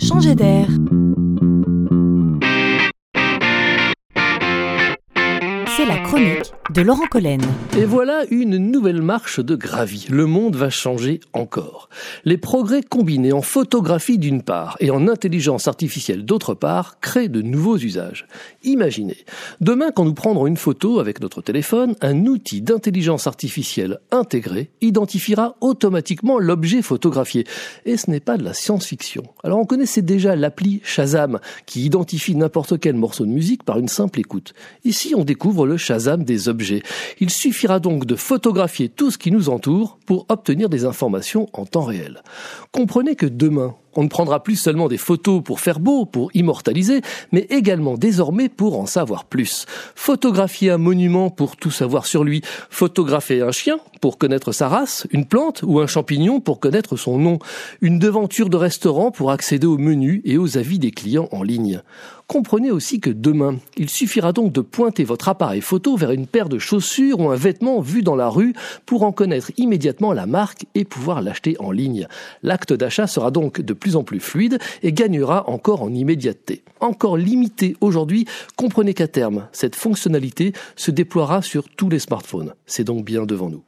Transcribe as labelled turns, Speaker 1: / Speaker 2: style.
Speaker 1: changer d'air. C'est la chronique de Laurent Collen.
Speaker 2: Et voilà une nouvelle marche de gravie. Le monde va changer encore. Les progrès combinés en photographie d'une part et en intelligence artificielle d'autre part créent de nouveaux usages. Imaginez, demain quand nous prendrons une photo avec notre téléphone, un outil d'intelligence artificielle intégré identifiera automatiquement l'objet photographié. Et ce n'est pas de la science-fiction. Alors on connaissait déjà l'appli Shazam qui identifie n'importe quel morceau de musique par une simple écoute. Le Shazam des objets il suffira donc de photographier tout ce qui nous entoure pour obtenir des informations en temps réel. Comprenez que demain, on ne prendra plus seulement des photos pour faire beau, pour immortaliser, mais également désormais pour en savoir plus. Photographier un monument pour tout savoir sur lui, photographier un chien pour connaître sa race, une plante ou un champignon pour connaître son nom, une devanture de restaurant pour accéder au menu et aux avis des clients en ligne. Comprenez aussi que demain, il suffira donc de pointer votre appareil photo vers une paire de chaussures ou un vêtement vu dans la rue pour en connaître immédiatement la marque et pouvoir l'acheter en ligne. L'acte d'achat sera donc de plus en plus fluide et gagnera encore en immédiateté. Encore limité aujourd'hui, comprenez qu'à terme, cette fonctionnalité se déploiera sur tous les smartphones. C'est donc bien devant nous.